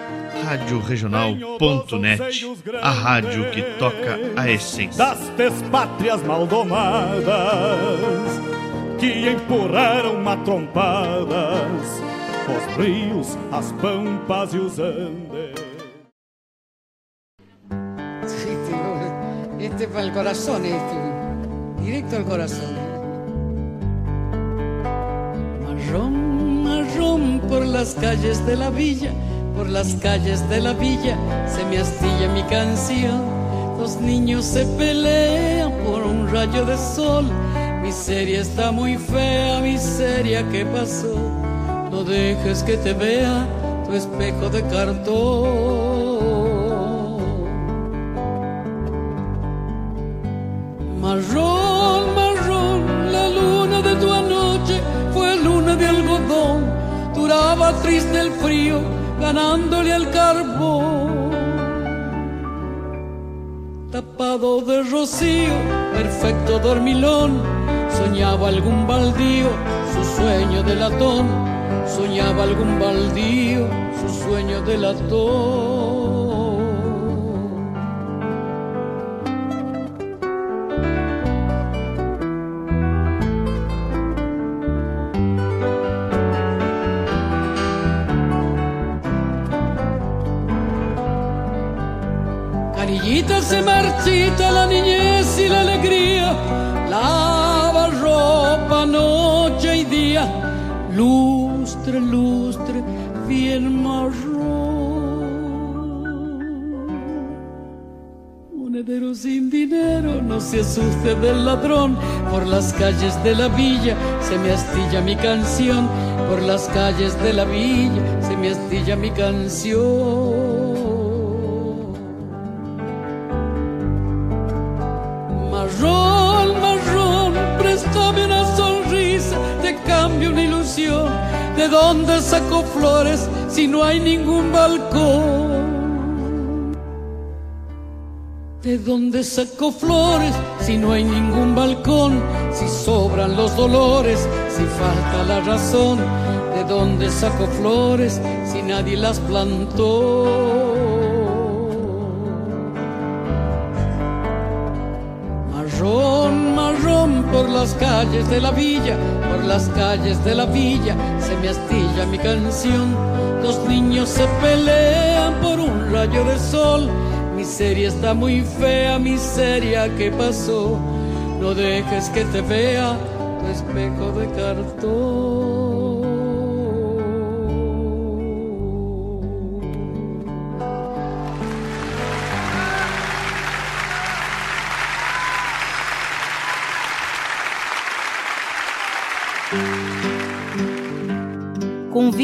Rádio Regional.net, a rádio que toca a essência. das despátrias maldomadas que empurraram matrompadas os rios, as pampas e os andes. Este, este para el corazón, este, directo al corazón. Marrón, marrón por las calles de la villa, por las calles de la villa se me astilla mi canción. Los niños se pelean por un rayo de sol. Miseria está muy fea, miseria que pasó. No dejes que te vea tu espejo de cartón. Marrón, marrón, la luna de tu anoche fue luna de algodón. Duraba triste el frío, ganándole al carbón. Tapado de rocío, perfecto dormilón, soñaba algún baldío, su sueño de latón. Soñaba algún baldío, su sueño de latón. Se marchita la niñez y la alegría, lava ropa noche y día, lustre, lustre, bien marrón. Monedero sin dinero, no se asuste del ladrón, por las calles de la villa se me astilla mi canción, por las calles de la villa se me astilla mi canción. ¿De dónde saco flores si no hay ningún balcón? ¿De dónde saco flores si no hay ningún balcón? Si sobran los dolores, si falta la razón. ¿De dónde saco flores si nadie las plantó? Marrón por las calles de la villa, por las calles de la villa se me astilla mi canción. Los niños se pelean por un rayo de sol. Miseria está muy fea, miseria que pasó. No dejes que te vea tu espejo de cartón.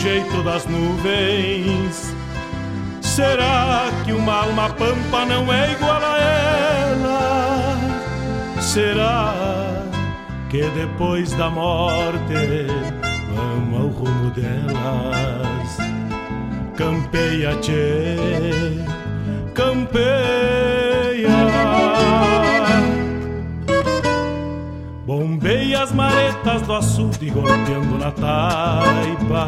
Jeito das nuvens. Será que uma alma pampa não é igual a ela? Será que depois da morte vamos ao rumo delas? Campeia, tchê, campeia. Bombeia as maretas do açude golpeando na taipa.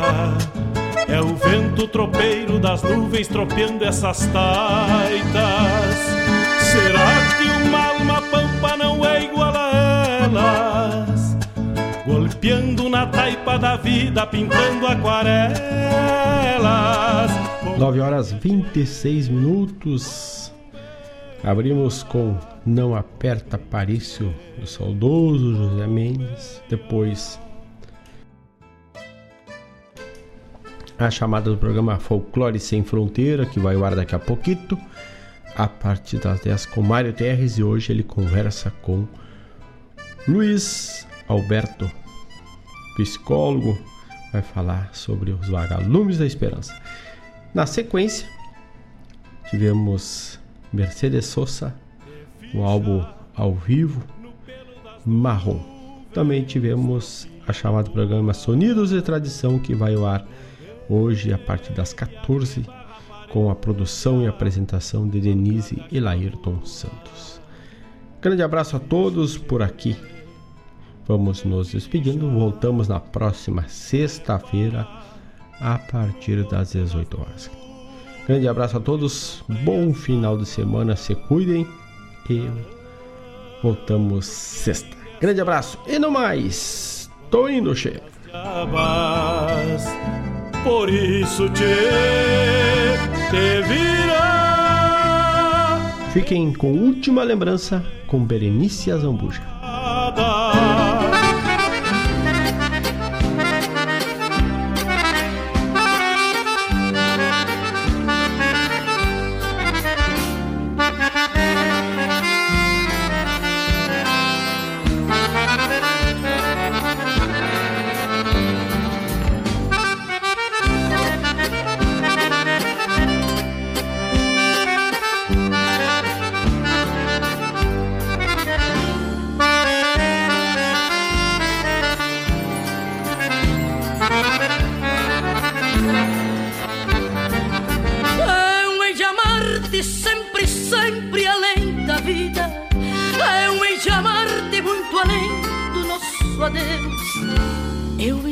É o vento tropeiro das nuvens tropeando essas taitas. Será que uma alma pampa não é igual a elas? Golpeando na taipa da vida, pintando aquarelas. 9 horas 26 minutos. Abrimos com Não Aperta Parício, do saudoso José Mendes. Depois, a chamada do programa Folclore Sem Fronteira, que vai ao ar daqui a pouquinho a partir das 10 com Mário Terres e hoje ele conversa com Luiz Alberto, psicólogo, vai falar sobre os vagalumes da esperança. Na sequência, tivemos Mercedes Sosa, o álbum ao vivo Marrom. Também tivemos a chamada programa Sonidos de Tradição que vai ao ar hoje a partir das 14 com a produção e apresentação de Denise e Laírton Santos. Grande abraço a todos por aqui. Vamos nos despedindo. Voltamos na próxima sexta-feira a partir das 18 horas. Grande abraço a todos. Bom final de semana. Se cuidem e voltamos sexta. Grande abraço e no mais. Tô indo, chefe. Por isso te te virá. Fiquem com última lembrança com Berenice Azambuja.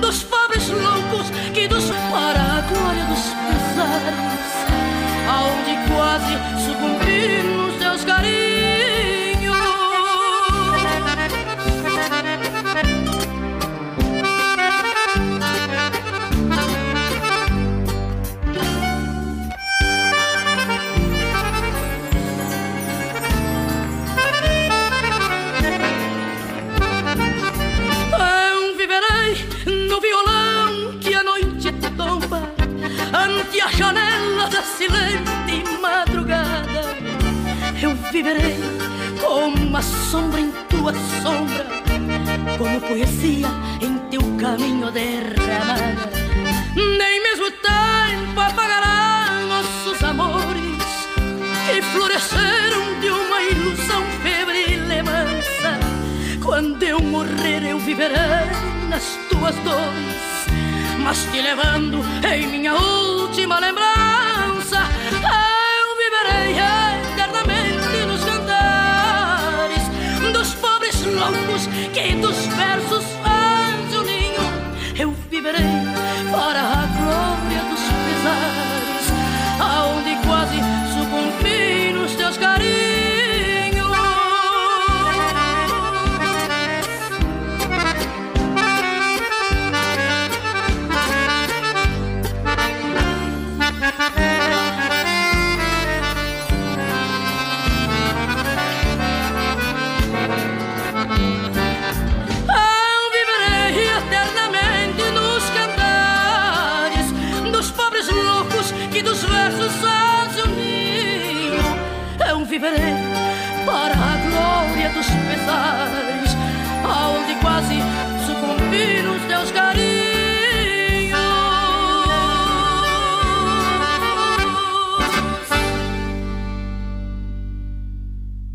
dos pés viverei como uma sombra em tua sombra, como poesia em teu caminho derramada. Nem mesmo tempo apagará nossos amores que floresceram de uma ilusão febril e mansa. Quando eu morrer, eu viverei nas tuas dores, mas te levando em minha última lembrança. Eu viverei que dos versos